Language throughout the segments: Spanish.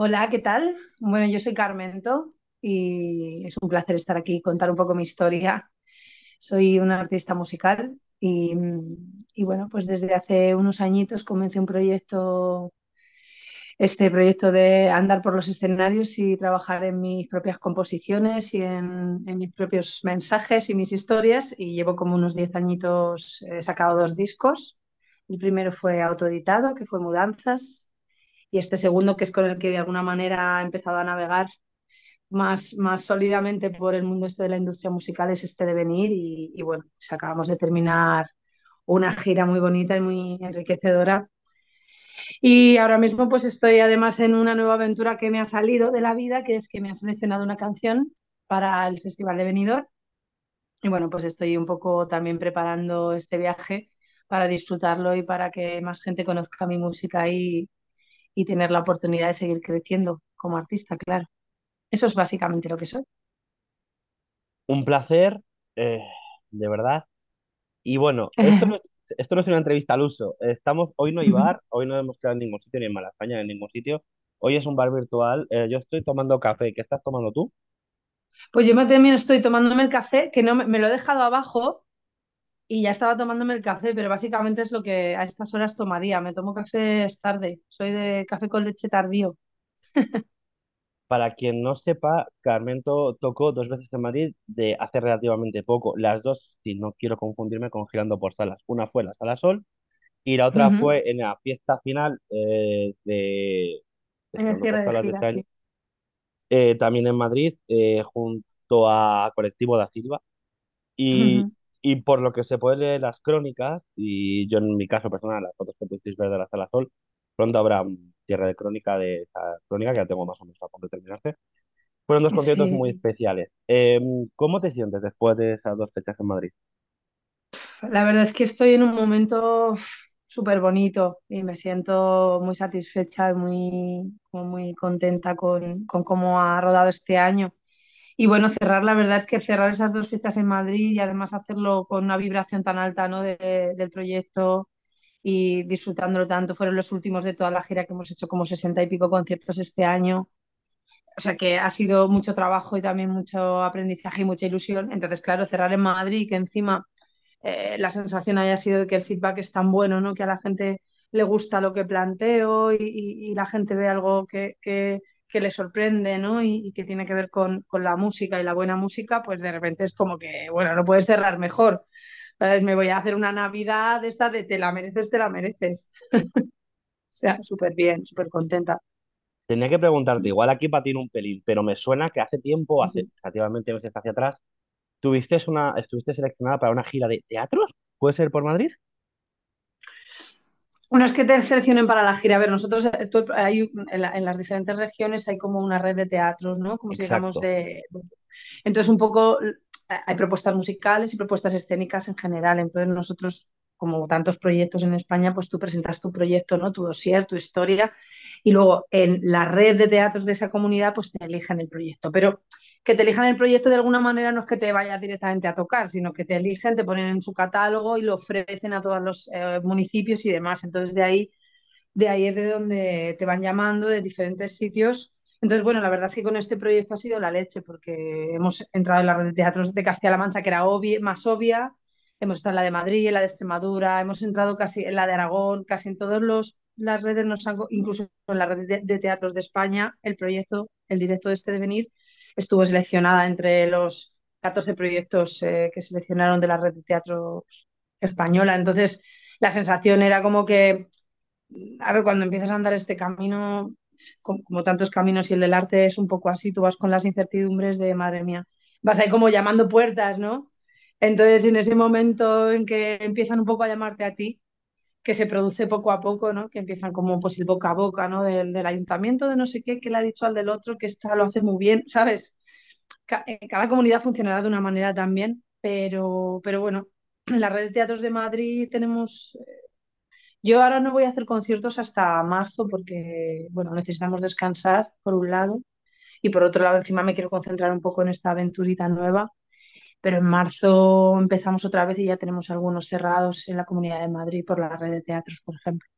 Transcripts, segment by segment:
Hola, ¿qué tal? Bueno, yo soy Carmento y es un placer estar aquí y contar un poco mi historia. Soy una artista musical y, bueno, pues desde hace unos añitos comencé un proyecto, este proyecto de andar por los escenarios y trabajar en mis propias composiciones y en, en mis propios mensajes y mis historias y llevo como unos 10 añitos, he sacado dos discos. El primero fue autoeditado, que fue Mudanzas, y este segundo, que es con el que de alguna manera he empezado a navegar más, más sólidamente por el mundo este de la industria musical, es este de venir. Y, y bueno, pues acabamos de terminar una gira muy bonita y muy enriquecedora. Y ahora mismo pues estoy además en una nueva aventura que me ha salido de la vida, que es que me ha seleccionado una canción para el Festival de Benidorm. Y bueno, pues estoy un poco también preparando este viaje para disfrutarlo y para que más gente conozca mi música y, y tener la oportunidad de seguir creciendo como artista, claro. Eso es básicamente lo que soy. Un placer, eh, de verdad. Y bueno, esto no, es- esto no es una entrevista al uso. Estamos, hoy no hay bar, hoy no hemos quedado en ningún sitio, ni en Malasaña, ni en ningún sitio. Hoy es un bar virtual. Eh, yo estoy tomando café. ¿Qué estás tomando tú? Pues yo también estoy tomándome el café, que no me, me lo he dejado abajo y ya estaba tomándome el café, pero básicamente es lo que a estas horas tomaría. Me tomo café es tarde, soy de café con leche tardío. Para quien no sepa, Carmento tocó dos veces en Madrid de hace relativamente poco. Las dos, si no quiero confundirme, con Girando por Salas. Una fue la Sala Sol y la otra fue en la fiesta final eh, de, En el cierre de sí. eh, también en Madrid, eh, junto a Colectivo da Silva. Y. y por lo que se puede leer las crónicas, y yo en mi caso personal, las fotos que pudisteis ver de la Sala Sol, pronto habrá un cierre de crónica de esa crónica, que ya tengo más o menos a punto de terminarse. Fueron dos conciertos muy especiales. Em, ¿cómo te sientes después de esas dos fechas en Madrid? la verdad es que estoy en un momento súper bonito y me siento muy satisfecha y muy, muy contenta con, con cómo ha rodado este año. Y bueno, cerrar, la verdad es que cerrar esas dos fechas en Madrid y además hacerlo con una vibración tan alta, ¿no? de- del proyecto y disfrutándolo tanto, fueron los últimos de toda la gira que hemos hecho, como sesenta y pico conciertos este año. O sea que ha sido mucho trabajo y también mucho aprendizaje y mucha ilusión. Entonces, claro, cerrar en Madrid y que encima eh, la sensación haya sido de que el feedback es tan bueno, ¿no? Que a la gente le gusta lo que planteo y, y- la gente ve algo que- que le sorprende, ¿no? Y, y que tiene que ver con, con la música y la buena música, pues de repente es como que, bueno, no puedes cerrar mejor. ¿Sabes? Me voy a hacer una Navidad esta de te la mereces, te la mereces. O sea, súper bien, súper contenta. Tenía que preguntarte, igual aquí patino un pelín, pero me suena que hace tiempo, hace relativamente meses hacia atrás, tuviste una, estuviste seleccionada para una gira de teatros, ¿puede ser por Madrid? Bueno, es que te seleccionen para la gira. A ver, nosotros eh, tú- hay, en, la- en las diferentes regiones hay como una red de teatros, ¿no? Como si digamos Exacto. de... Entonces, un poco eh, hay propuestas musicales y propuestas escénicas en general. Entonces, nosotros, como tantos proyectos en España, pues tú presentas tu proyecto, ¿no? Tu dossier, tu historia, y luego en la red de teatros de esa comunidad, pues te eligen el proyecto. Pero que te elijan el proyecto de alguna manera no es que te vayas directamente a tocar, sino que te eligen, te ponen en su catálogo y lo ofrecen a todos los eh, municipios y demás. Entonces de ahí, de ahí es de donde te van llamando de diferentes sitios. Entonces, bueno, la verdad es que con este proyecto ha sido la leche, porque hemos entrado en la red de teatros de Castilla-La Mancha, que era obvia, más obvia, hemos estado en la de Madrid, en la de Extremadura, hemos entrado casi en la de Aragón, casi en todas las redes, nos han, incluso en la red de, teatros de España, el proyecto, el directo de este de venir, estuvo seleccionada entre los 14 proyectos eh, que seleccionaron de la red de teatros española. Entonces, la sensación era como que, a ver, cuando empiezas a andar este camino, como, como, tantos caminos y el del arte es un poco así, tú vas con las incertidumbres de, madre mía, vas ahí como llamando puertas, ¿no? Entonces, en ese momento en que empiezan un poco a llamarte a ti, que se produce poco a poco, ¿no? Que empiezan como pues el boca a boca, ¿no? Del, del ayuntamiento de no sé qué, que le ha dicho al del otro que esta lo hace muy bien, ¿sabes? ca- eh, cada comunidad funcionará de una manera también, pero, pero bueno, en la red de teatros de Madrid tenemos... Yo ahora no voy a hacer conciertos hasta marzo porque, bueno, necesitamos descansar, por un lado, y por otro lado, encima me quiero concentrar un poco en esta aventurita nueva, pero en marzo empezamos otra vez y ya tenemos algunos cerrados en la Comunidad de Madrid por la red de teatros, por ejemplo.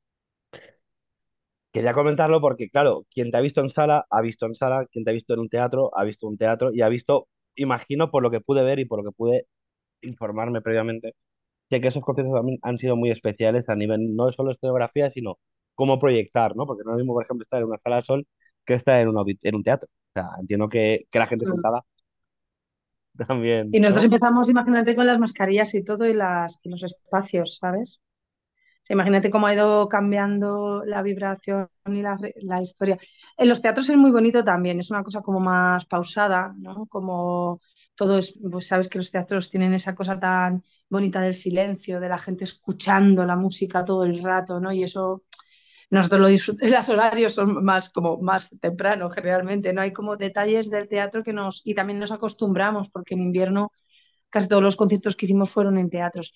Quería comentarlo porque, claro, quien te ha visto en sala, ha visto en sala, quien te ha visto en un teatro, ha visto un teatro y ha visto, imagino, por lo que pude ver y por lo que pude informarme previamente, sé que esos conciertos también han sido muy especiales a nivel no solo de escenografía, sino cómo proyectar, ¿no? Porque no es lo mismo, por ejemplo, estar en una sala de sol que estar en un, en un teatro. O sea, entiendo que, que la gente Mm. sentada también, Y nosotros ¿no? empezamos, imagínate, con las mascarillas y todo y, las, y los espacios, ¿sabes? O sea, imagínate cómo ha ido cambiando la vibración y la, la historia. En los teatros es muy bonito también, es una cosa como más pausada, ¿no? Como todo es, pues sabes que los teatros tienen esa cosa tan bonita del silencio, de la gente escuchando la música todo el rato, ¿no? Y eso nosotros lo los horarios son más como más temprano generalmente, ¿no? Hay como detalles del teatro que nos, y también nos acostumbramos, porque en invierno casi todos los conciertos que hicimos fueron en teatros.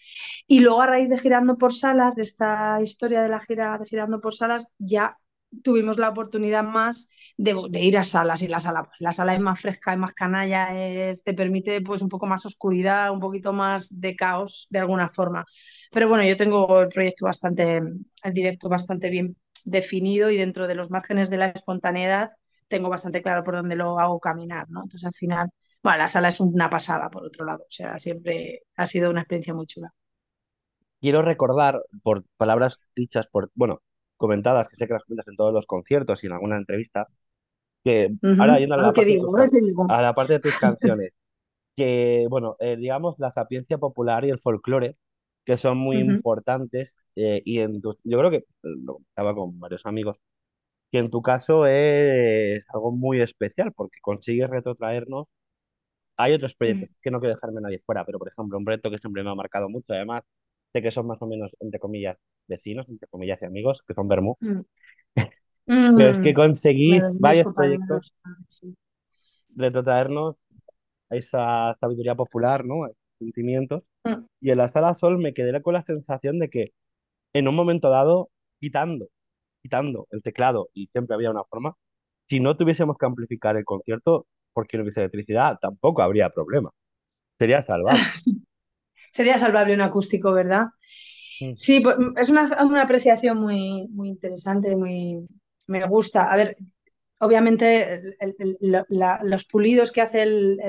Y luego a raíz de Girando por Salas, de esta historia de la gira de Girando por Salas, ya tuvimos la oportunidad más de, de ir a salas y la sala, la sala es más fresca, es más canalla, es, te permite pues un poco más oscuridad, un poquito más de caos de alguna forma. Pero bueno, yo tengo el proyecto bastante, el directo bastante bien definido y dentro de los márgenes de la espontaneidad tengo bastante claro por dónde lo hago caminar, ¿no? Entonces al final bueno, la sala es una pasada, por otro lado. O sea, siempre ha sido una experiencia muy chula. Quiero recordar, por palabras dichas, por, bueno, comentadas, que sé que las comentas en todos los conciertos y en alguna entrevista, que ahora yendo a la te parte de digo, tus, a la parte de tus canciones, que, bueno, eh, digamos, la sapiencia popular y el folclore, que son muy Ujú, importantes, eh, y en tu- yo creo que, lo estaba con varios amigos, que en tu caso es algo muy especial, porque consigues retrotraernos. Hay otros ujú, proyectos que no quiero dejarme nadie fuera, pero por ejemplo, un proyecto que siempre me ha marcado mucho, además, sé que son más o menos, entre comillas, vecinos, entre comillas, y amigos, que son Bermú, pero es que Mm, me conseguís varios proyectos sí. retrotraernos a esa sabiduría popular, ¿no? A esos sentimientos. Mm. Y en la Sala Sol me quedé con la sensación de que en un momento dado, quitando, quitando el teclado, y siempre había una forma, si no tuviésemos que amplificar el concierto, porque no hubiese electricidad, tampoco habría problema. Sería salvable. Sería salvable un acústico, ¿verdad? Mm. Sí, pues, es una, una apreciación muy, muy interesante, muy, me gusta. A ver, obviamente los pulidos que hace el,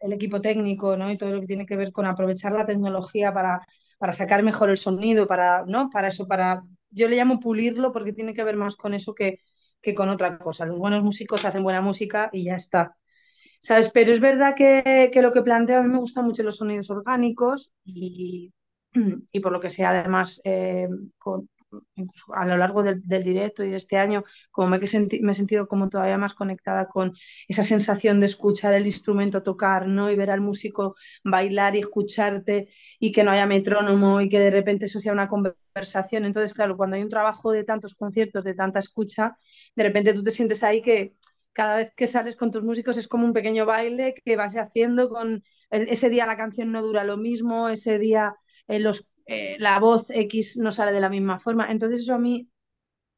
el- equipo técnico, ¿no? Y todo lo que tiene que ver con aprovechar la tecnología para, para sacar mejor el sonido, para, ¿no? Para eso, para, yo le llamo pulirlo porque tiene que ver más con eso que, que con otra cosa. Los buenos músicos hacen buena música y ya está. ¿Sabes? Pero es verdad que, que lo que planteo, a mí me gustan mucho los sonidos orgánicos y, y por lo que sea, además, eh, con- a lo largo del, directo y de este año, como me he, me he sentido como todavía más conectada con esa sensación de escuchar el instrumento tocar, ¿no? Y ver al músico bailar y escucharte y que no haya metrónomo y que de repente eso sea una conversación. Entonces, claro, cuando hay un trabajo de tantos conciertos, de tanta escucha, de repente tú te sientes ahí que cada vez que sales con tus músicos es como un pequeño baile que vas haciendo con ese día la canción no dura lo mismo, ese día eh, los, eh, la voz X no sale de la misma forma. Entonces eso a mí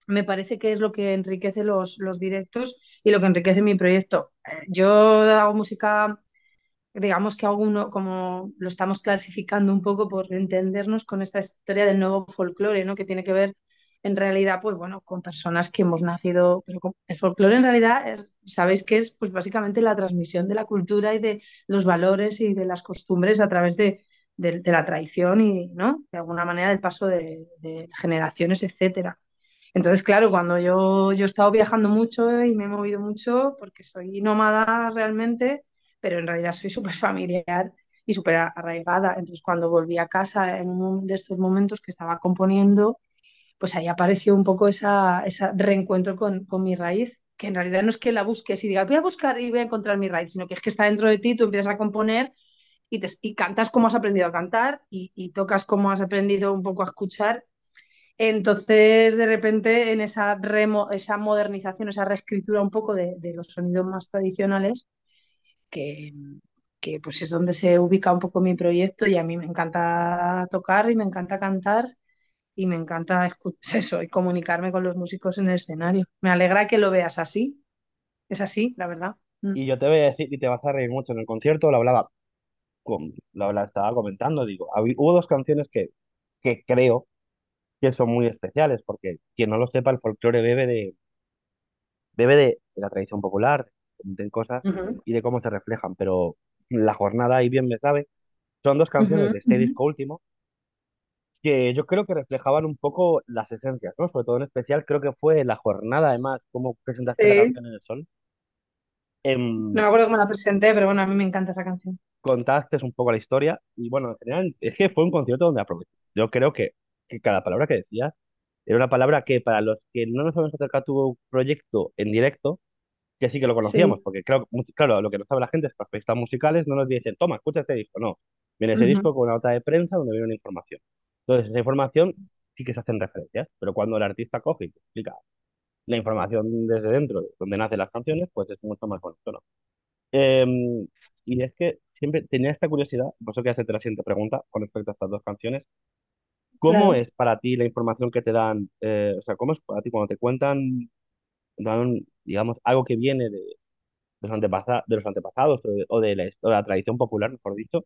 me parece que es lo que enriquece los, los directos y lo que enriquece mi proyecto. Eh, yo hago música, digamos que hago uno, como lo estamos clasificando un poco por entendernos con esta historia del nuevo folclore, ¿no? Que tiene que ver en realidad, pues bueno, con personas que hemos nacido, pero con- el folclore en realidad, sabéis que es pues básicamente la transmisión de la cultura y de los valores y de las costumbres a través de, de- la tradición y, ¿no? De alguna manera del paso de, generaciones, etcétera. Entonces, claro, cuando yo, yo he estado viajando mucho y me he movido mucho, porque soy nómada realmente, pero en realidad soy súper familiar y súper arraigada. Entonces, cuando volví a casa en uno de estos momentos que estaba componiendo, pues ahí apareció un poco esa, ese reencuentro con, con mi raíz, que en realidad no es que la busques y digas, voy a buscar y voy a encontrar mi raíz, sino que es que está dentro de ti, tú empiezas a componer y, te, y cantas como has aprendido a cantar y, y tocas como has aprendido un poco a escuchar entonces, de repente, en esa, remo, esa modernización, esa reescritura un poco de, de los sonidos más tradicionales, que, que, pues es donde se ubica un poco mi proyecto y a mí me encanta tocar y me encanta cantar y me encanta eso y comunicarme con los músicos en el escenario. Me alegra que lo veas así. Es así, la verdad. Mm. Y yo te voy a decir, y te vas a reír mucho, en el concierto lo hablaba, con, lo, la estaba comentando, digo, habí- hubo dos canciones que, que creo que son muy especiales, porque quien no lo sepa, el folclore bebe de, bebe de, de la tradición popular, de cosas y de cómo se reflejan, pero la jornada, y bien me sabe, son dos canciones de este disco último que yo creo que reflejaban un poco las esencias, ¿no? Sobre todo en especial creo que fue la jornada, además, cómo presentaste la canción en el sol. No Em, me acuerdo cómo la presenté, pero bueno, a mí me encanta esa canción. Contaste un poco la historia y bueno, en general es que fue un concierto donde aproveché. Yo creo que, que cada palabra que decías era una palabra que para los que no nos habíamos acercado a tu proyecto en directo, que sí que lo conocíamos, Sí. porque claro, claro, lo que no sabe la gente es que los periodistas musicales no nos dicen, toma, escucha este disco, no. Viene ese disco con una nota de prensa donde viene una información. Entonces, esa información sí que se hacen referencias, pero cuando el artista coge y te explica la información desde dentro, de donde nacen las canciones, pues es mucho más bonito, ¿no? Em, y es que siempre tenía esta curiosidad, por eso que hacerte la siguiente pregunta con respecto a estas dos canciones. ¿Cómo Claro. es para ti la información que te dan? eh, o sea, ¿cómo es para ti cuando te cuentan, dan, digamos, algo que viene de, de los antepasa- de los antepasados o de, o de la, his- o de la tradición popular, mejor dicho?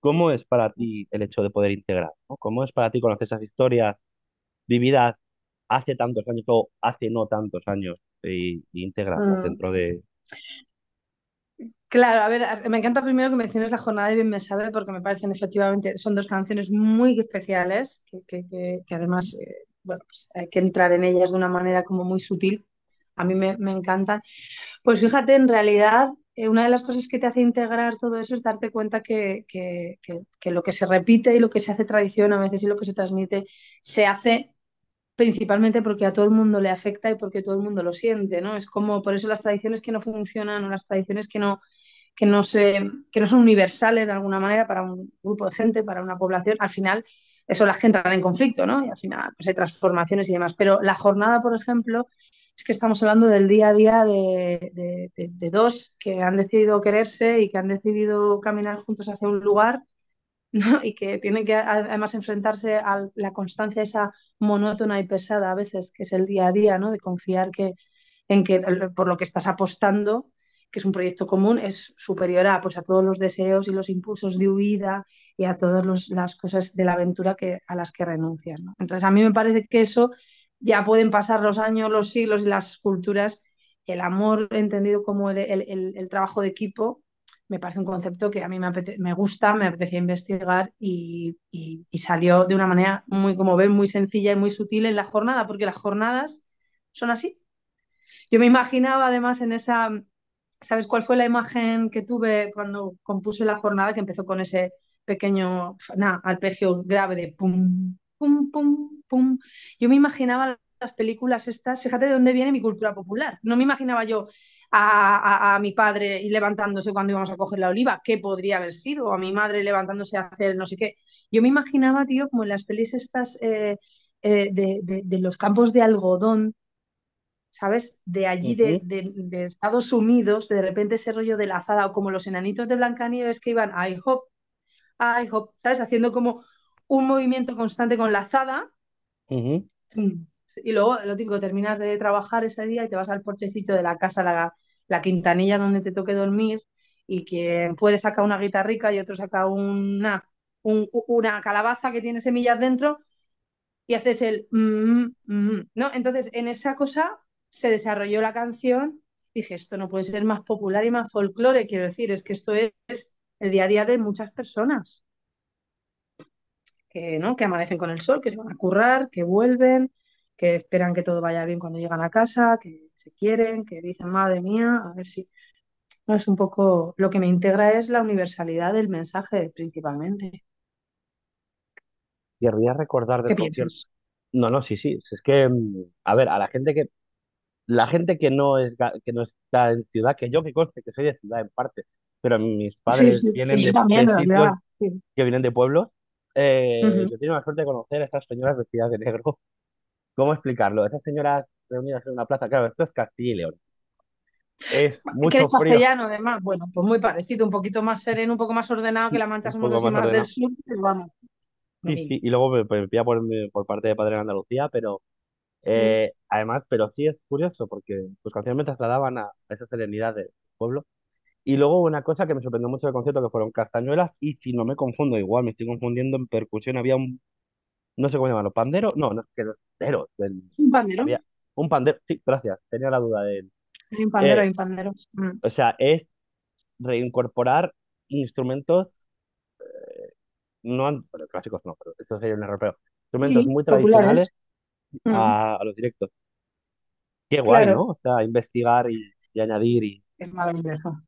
¿Cómo es para ti el hecho de poder integrar? ¿no? ¿Cómo es para ti conocer esas historias vividas hace tantos años o hace no tantos años y, y integrarlas Mm. dentro de... Claro, a ver, me encanta primero que menciones la jornada de Bien Me Sabe porque me parecen efectivamente, son dos canciones muy especiales que, que- que- además, eh, bueno, pues hay que entrar en ellas de una manera como muy sutil. A mí me, me encantan. Pues fíjate, en realidad, eh, una de las cosas que te hace integrar todo eso es darte cuenta que- que lo que se repite y lo que se hace tradición a veces y lo que se transmite se hace principalmente porque a todo el mundo le afecta y porque todo el mundo lo siente, ¿no? Es como por eso las tradiciones que no funcionan o las tradiciones que no que no, se, que no son universales de alguna manera para un grupo de gente, para una población, al final eso las que entran en conflicto, ¿no? Y al final pues hay transformaciones y demás. Pero la jornada, por ejemplo, es que estamos hablando del día a día de, de, de dos que han decidido quererse y que han decidido caminar juntos hacia un lugar ¿no? y que tienen que además enfrentarse a la constancia esa monótona y pesada a veces, que es el día a día, ¿no? De confiar que, en que por lo que estás apostando, que es un proyecto común, es superior a, pues, a todos los deseos y los impulsos de huida y a todas las cosas de la aventura que, a las que renuncias, ¿no? Entonces, a mí me parece que eso ya pueden pasar los años, los siglos y las culturas, el amor entendido como el, el, el trabajo de equipo me parece un concepto que a mí me, me gusta, me apetecía investigar y, y- y salió de una manera muy, como ven, muy sencilla y muy sutil en la jornada, porque las jornadas son así. Yo me imaginaba además en esa, ¿sabes cuál fue la imagen que tuve cuando compuse la jornada que empezó con ese pequeño nada, arpegio grave de pum, pum, pum, pum? Yo me imaginaba las películas estas, fíjate de dónde viene mi cultura popular. No me imaginaba yo a, a, a mi padre y levantándose cuando íbamos a coger la oliva, ¿qué podría haber sido? O a mi madre levantándose a hacer no sé qué. Yo me imaginaba, tío, como en las pelis estas eh, eh, de, de, de los campos de algodón ¿sabes? De allí, de, de, de, Estados Unidos, de repente ese rollo de la azada, o como los enanitos de Blancanieves que iban I hop, I hop, ¿sabes? Haciendo como un movimiento constante con la azada. ujú, Y luego, lo típico, terminas de trabajar ese día y te vas al porchecito de la casa, la, la quintanilla donde te toque dormir, y quien puede sacar una guitarrica y otro saca una, un, una calabaza que tiene semillas dentro y haces el mm, mm, ¿no? Entonces, en esa cosa se desarrolló la canción. Dije, esto no puede ser más popular y más folclore, quiero decir, es que esto es el día a día de muchas personas que, ¿no? que amanecen con el sol, que se van a currar, que vuelven, que esperan que todo vaya bien cuando llegan a casa, que se quieren, que dicen, madre mía, a ver si... No, es un poco, lo que me integra es la universalidad del mensaje principalmente. Querría recordar del ¿Qué piensas? No, no, sí, sí. Es que, mm, a ver, a la gente que, la gente que no es, que no está en ciudad, que yo que conste que soy de ciudad en parte, pero mis padres sí, vienen de, también, de sitios Sí. que vienen de pueblos. eh, yo tengo la suerte de conocer a estas señoras vestidas de negro. ¿Cómo explicarlo? Esas señoras reunidas en una plaza, claro, esto es Castilla y León. Es que eres mucho frío, castellano, además, bueno, pues muy parecido, un poquito más sereno, un poco más ordenado, que la Mancha somos más más del sur, pero vamos, Sí, sí, y luego me, me pilla por, por parte de padre en Andalucía, pero Sí. Eh, además, pero sí es curioso porque sus canciones me trasladaban a esa serenidad del pueblo. Y luego una cosa que me sorprendió mucho del concierto que fueron castañuelas y si no me confundo, igual me estoy confundiendo en percusión, había un, no sé cómo llamarlo, pandero, no, no es que no pandero, del- Un pandero. había un pandero, sí, gracias, tenía la duda de él. Hay un pandero, Eh, hay un pandero. Mm. o sea, es reincorporar instrumentos, no, an- bueno, clásicos no, pero esto sería un error, pero instrumentos Sí, muy tradicionales. Mm. a, a los directos. Qué guay, ¿no? O sea, investigar y, y añadir y... es maravilloso.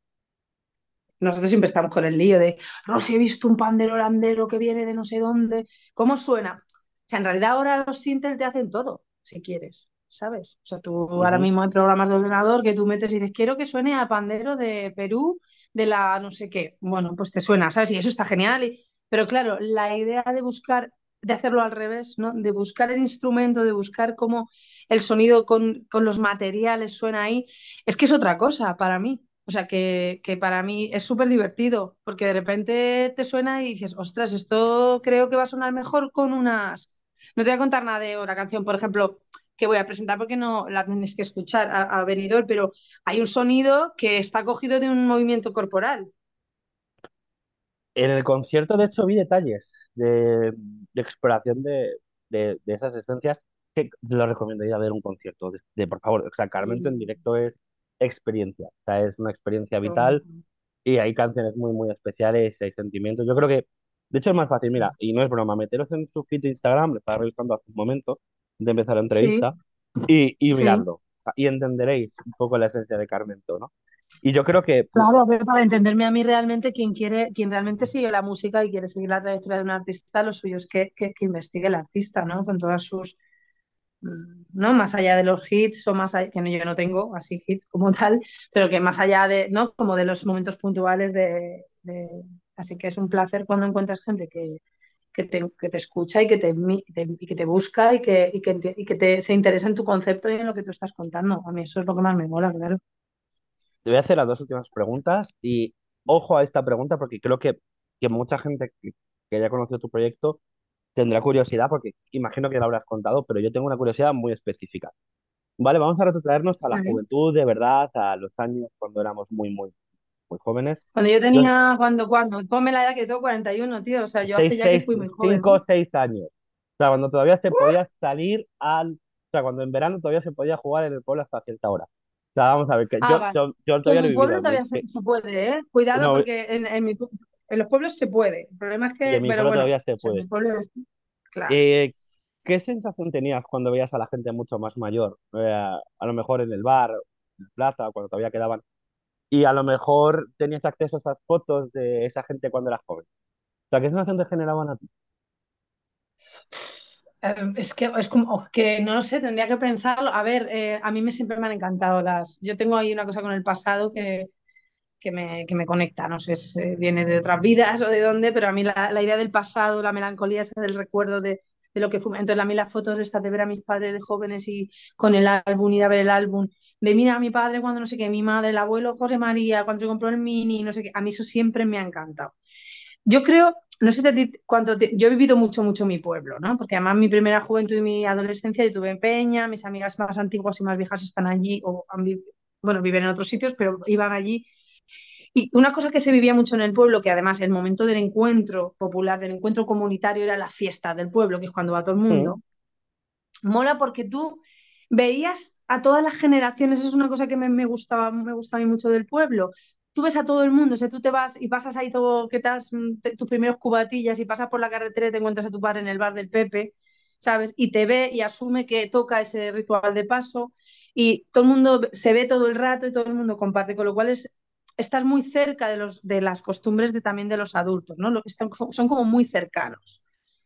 Nosotros siempre estamos con el lío de, Rosy, he visto un pandero holandero que viene de no sé dónde. ¿Cómo suena? O sea, en realidad ahora los sintes te hacen todo, si quieres, ¿sabes? O sea, tú ahora mismo hay programas de ordenador que tú metes y dices, quiero que suene a pandero de Perú, de la no sé qué. Bueno, pues te suena, ¿sabes? Y eso está genial. y- Pero claro, la idea de buscar, de hacerlo al revés, ¿no? De buscar el instrumento, de buscar cómo el sonido con, con los materiales suena ahí, es que es otra cosa para mí. O sea, que, que para mí es súper divertido, porque de repente te suena y dices, ostras, esto creo que va a sonar mejor con unas... No te voy a contar nada de una canción, por ejemplo, que voy a presentar porque no la tienes que escuchar a, a Benidorm, pero hay un sonido que está cogido de un movimiento corporal. En el concierto, de hecho, vi detalles de, de exploración de, de, de esas esencias que lo recomiendo ir a ver un concierto. De, por favor, o sea, Carmento en directo es experiencia, o sea, es una experiencia vital y hay canciones muy, muy especiales, hay sentimientos. Yo creo que, de hecho, es más fácil, mira, y no es broma, meteros en su feed de Instagram, lo estaba revisando hace un momento de empezar la Sí, entrevista, y, y sí. y entenderéis un poco la esencia de Carmento, ¿no? Y yo creo que Claro, pero para entenderme a mí realmente, quien quiere, quien realmente sigue la música y quiere seguir la trayectoria de un artista, lo suyo es que, que, que investigue el artista, ¿no? Con todas sus, mm, ¿no? Más allá de los hits o más allá, que yo no tengo así hits como tal, pero que más allá de, ¿no? Como de los momentos puntuales de, de- Así que es un placer cuando encuentras gente que, que te, que te escucha y que te, y que te busca y que, y que, y que te, se interesa en tu concepto y en lo que tú estás contando. A mí eso es lo que más me mola, claro. Te voy a hacer las dos últimas preguntas y ojo a esta pregunta porque creo que, que mucha gente que, que haya conocido tu proyecto tendrá curiosidad porque imagino que lo habrás contado, pero yo tengo una curiosidad muy específica. Vale, vamos a retrotraernos a la Vale. juventud de verdad, a los años cuando éramos muy, muy, muy jóvenes. Cuando yo Yo, tenía, cuando, cuando, ponme la edad que tengo 41 tío, o sea, yo hace seis, ya que fui muy joven, cinco, ¿no? seis años. O sea, cuando todavía se podía salir al... O sea, cuando en verano todavía se podía jugar en el pueblo hasta cierta hora. O sea, vamos a ver, que Ah, yo, vale. yo, yo Que en todavía no mi pueblo todavía se, puede, ¿eh? Cuidado no, porque en, en mi en los pueblos se puede. El problema es y que, en mi pero pueblo bueno, todavía o se sea, en mi puede. pueblo, claro. Eh, ¿qué sensación tenías cuando veías a la gente mucho más mayor? Eh, a lo mejor en el bar, en la plaza, cuando todavía quedaban. Y a lo mejor tenías acceso a esas fotos de esa gente cuando eras joven. O sea, ¿qué sensación te generaban a ti? Eh, es que es como que no lo sé, tendría que pensarlo. A ver, eh, a mí me siempre me han encantado las. Yo tengo ahí una cosa con el pasado que, que me, que me conecta. No sé si viene de otras vidas o de dónde, pero a mí la, la idea del pasado, la melancolía esa del recuerdo de, de lo que fue. Entonces, a mí las fotos estas de ver a mis padres de jóvenes y con el álbum, ir a ver el álbum, de mira a mi padre cuando no sé qué, mi madre, el abuelo José María, cuando se compró el mini, no sé qué. A mí eso siempre me ha encantado. Yo creo, no sé de ti cuánto te- yo he vivido mucho, mucho mi pueblo, ¿no? Porque además mi primera juventud y mi adolescencia yo tuve en Peña, mis amigas más antiguas y más viejas están allí, o han bueno, viven en otros sitios, pero iban allí y una cosa que se vivía mucho en el pueblo, que además el momento del encuentro popular, del encuentro comunitario, era la fiesta del pueblo, que es cuando va todo el Mm, mundo, mola porque tú veías a todas las generaciones, es una cosa que me, me gustaba, me gusta a mí mucho del pueblo. Tú ves a todo el mundo, o sea, tú te vas y pasas ahí todo, que has, mm, tus primeros cubatillas y pasas por la carretera y te encuentras a tu padre en el bar del Pepe, ¿sabes? Y te ve y asume que toca ese ritual de paso y todo el mundo se ve todo el rato y todo el mundo comparte, con lo cual es, estás muy cerca de, los, de las costumbres de, también de los adultos, ¿no? Lo que están, son como muy cercanos,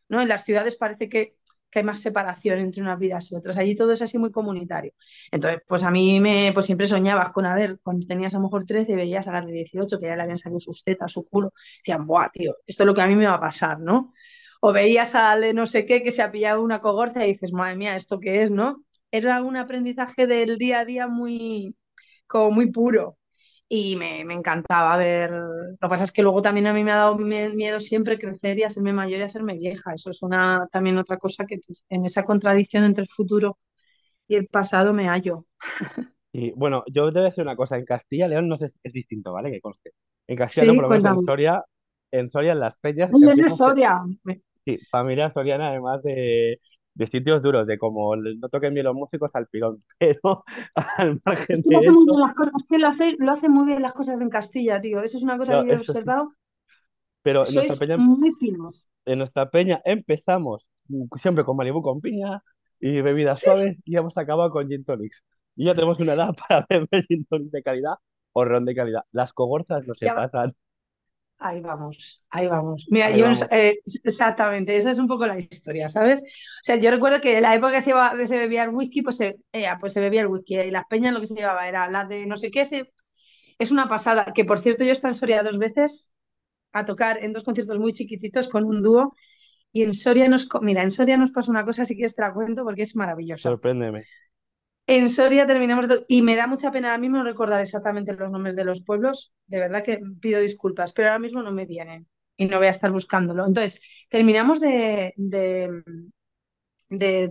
¿no? En las ciudades parece que que hay más separación entre unas vidas y otras. Allí todo es así muy comunitario. Entonces, pues a mí me, pues siempre soñabas con, a ver, cuando tenías a lo mejor 13 y veías a las de 18 que ya le habían salido sus tetas, su culo, decían, buah, tío, esto es lo que a mí me va a pasar, ¿no? O veías al no sé qué que se ha pillado una cogorza y dices, madre mía, ¿esto qué es, no? Era un aprendizaje del día a día muy, como muy puro y me, me encantaba ver. Lo que pasa es que luego también a mí me ha dado mie- miedo siempre crecer y hacerme mayor y hacerme vieja. Eso es una, también otra cosa que en esa contradicción entre el futuro y el pasado me hallo. Y bueno, yo te voy a decir una cosa, en Castilla León no sé, es distinto, ¿vale? Que conste. En Castilla León, Sí, por lo menos en. Soria, en Soria, en las peñas es se- Soria. Sí, familia soriana además de, de sitios duros, de como no toquen bien los músicos al pilón, pero al margen de hace muy bien eso, las cosas, es que lo hace, lo hace muy bien las cosas en Castilla, tío. Eso es una cosa no, que yo he observado. Pero en nuestra peña, muy finos. en nuestra peña empezamos siempre con Malibu con piña y bebidas suaves y hemos acabado con gin tonics. Y ya tenemos una edad para beber gin tonics de calidad o ron de calidad. Las cogorzas no se Ya pasan. Ahí vamos, ahí vamos. Mira, Ahí yo vamos. eh, exactamente, esa es un poco la historia, ¿sabes? O sea, yo recuerdo que en la época que se, iba- se bebía el whisky, pues se, eh, pues se bebía el whisky y las peñas lo que se llevaba era la de no sé qué, se- es una pasada. Que por cierto, yo he estado en Soria dos veces a tocar en dos conciertos muy chiquititos con un dúo y en Soria nos, mira, en Soria nos pasa una cosa, sí que te la cuento porque es maravillosa. Sorpréndeme. En Soria terminamos de- y me da mucha pena ahora mismo recordar exactamente los nombres de los pueblos. De verdad que pido disculpas, pero ahora mismo no me vienen y no voy a estar buscándolo. Entonces, terminamos de, de, de,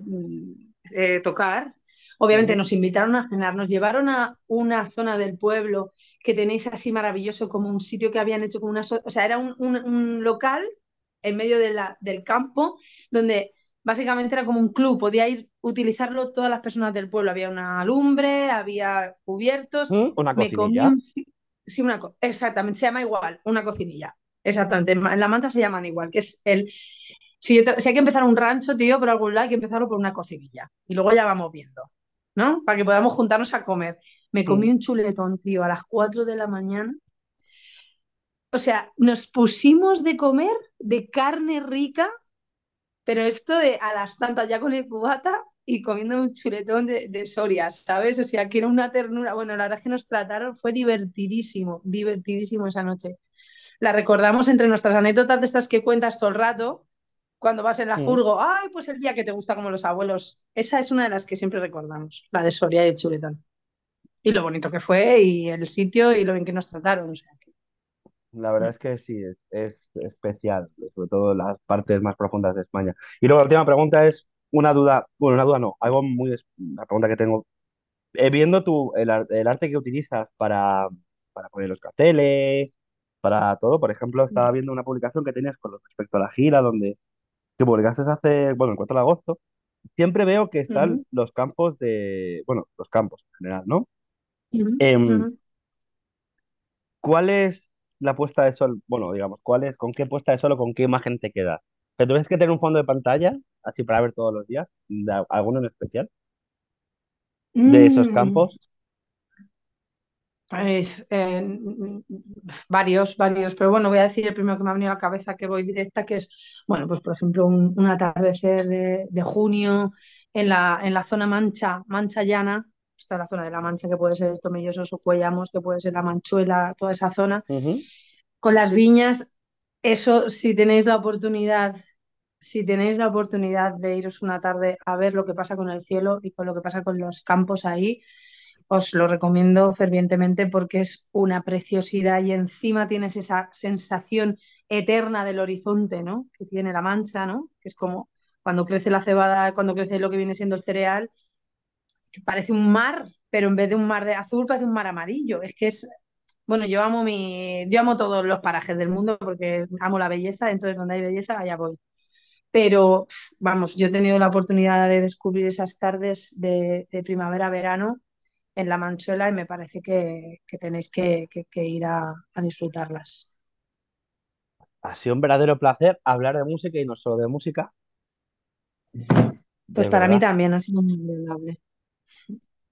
tocar. Obviamente nos invitaron a cenar, nos llevaron a una zona del pueblo que tenéis así maravilloso, como un sitio que habían hecho como una... so- O sea, era un, un- un local en medio de la- del campo donde básicamente era como un club, podía ir utilizarlo todas las personas del pueblo. Había una lumbre, había cubiertos, ¿Mm? Una me comí cocinilla. Sí, una co- exactamente, se llama igual, una cocinilla. Exactamente, en La Manta se llaman igual, que es el si, yo te- si hay que empezar un rancho, tío, por algún lado hay que empezarlo por una cocinilla. Y luego ya vamos viendo, ¿no? Para que podamos juntarnos a comer. Me comí Mm. un chuletón, tío, a las 4 de la mañana. O sea, nos pusimos de comer de carne rica, pero esto de a las tantas ya con el cubata y comiendo un chuletón de, de Soria, ¿sabes? O sea, que era una ternura. Bueno, la verdad es que nos trataron, fue divertidísimo, divertidísimo esa noche. La recordamos entre nuestras anécdotas de estas que cuentas todo el rato cuando vas en la Mm. furgo, ay, pues el día que te gusta como los abuelos. Esa es una de las que siempre recordamos, la de Soria y el chuletón. Y lo bonito que fue, y el sitio, y lo bien que nos trataron. O sea, La verdad es que sí, es, es especial, sobre todo en las partes más profundas de España. Y luego la última pregunta es una duda, bueno, una duda no, algo muy, una pregunta que tengo. Eh, viendo tu, el, el arte que utilizas para, para poner los carteles, para todo, por ejemplo, estaba viendo una publicación que tenías con respecto a la gira, donde que publicaste hace, bueno, el 4 de agosto, siempre veo que están los campos de, bueno, los campos en general, ¿no? ujú, Em, ujú. ¿Cuál es la puesta de sol? Bueno, digamos, ¿cuál es, con qué puesta de sol o con qué imagen te quedas? ¿Pero tuvieses que tener un fondo de pantalla, así para ver todos los días, de alguno en especial, de esos Mm, campos? eh, eh, varios, varios, pero bueno, voy a decir el primero que me ha venido a la cabeza, que voy directa, que es, bueno, pues por ejemplo, un, un atardecer de, de junio en la, en la zona Mancha, Mancha Llana, está la zona de la Mancha, que puede ser Tomellosos o Cuellamos, que puede ser la Manchuela, toda esa zona, con las viñas, eso, si tenéis la oportunidad, si tenéis la oportunidad de iros una tarde a ver lo que pasa con el cielo y con lo que pasa con los campos ahí, os lo recomiendo fervientemente porque es una preciosidad y encima tienes esa sensación eterna del horizonte, ¿no? Que tiene la mancha, ¿no? Que es como cuando crece la cebada, cuando crece lo que viene siendo el cereal, parece un mar, pero en vez de un mar de azul parece un mar amarillo. Es que es, bueno, yo amo mi, yo amo todos los parajes del mundo porque amo la belleza, entonces donde hay belleza, allá voy. Pero, vamos, yo he tenido la oportunidad de descubrir esas tardes de, de primavera-verano en La Manchuela y me parece que, que tenéis que, que- que ir a, a disfrutarlas. Ha sido un verdadero placer hablar de música y no solo de música, Pues de para mí también ha sido muy agradable.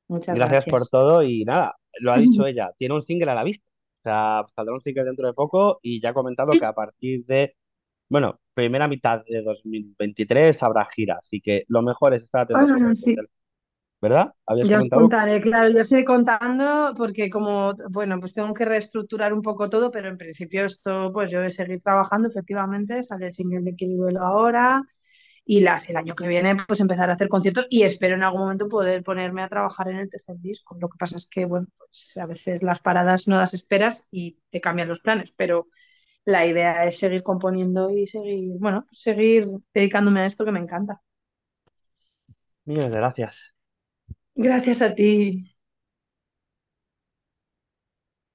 Muchas Gracias por gracias. todo y nada, lo ha dicho ella, tiene un single a la vista. O sea, saldrá un single dentro de poco y ya ha comentado que a partir de, bueno, primera mitad de 2023 habrá gira, así que lo mejor es estar atento a sus Ah, sí, ¿verdad? ¿Habías ya os comentado? contaré, claro, ya os iré contando porque como, bueno, pues tengo que reestructurar un poco todo, pero en principio esto, pues yo voy a seguir trabajando, efectivamente, sale el single de Kiribuelo ahora y las, el año que viene pues empezar a hacer conciertos y espero en algún momento poder ponerme a trabajar en el tercer disco. Lo que pasa es que, bueno, pues a veces las paradas no las esperas y te cambian los planes, pero la idea es seguir componiendo y seguir, bueno, seguir dedicándome a esto que me encanta. Millones de gracias. Gracias a ti.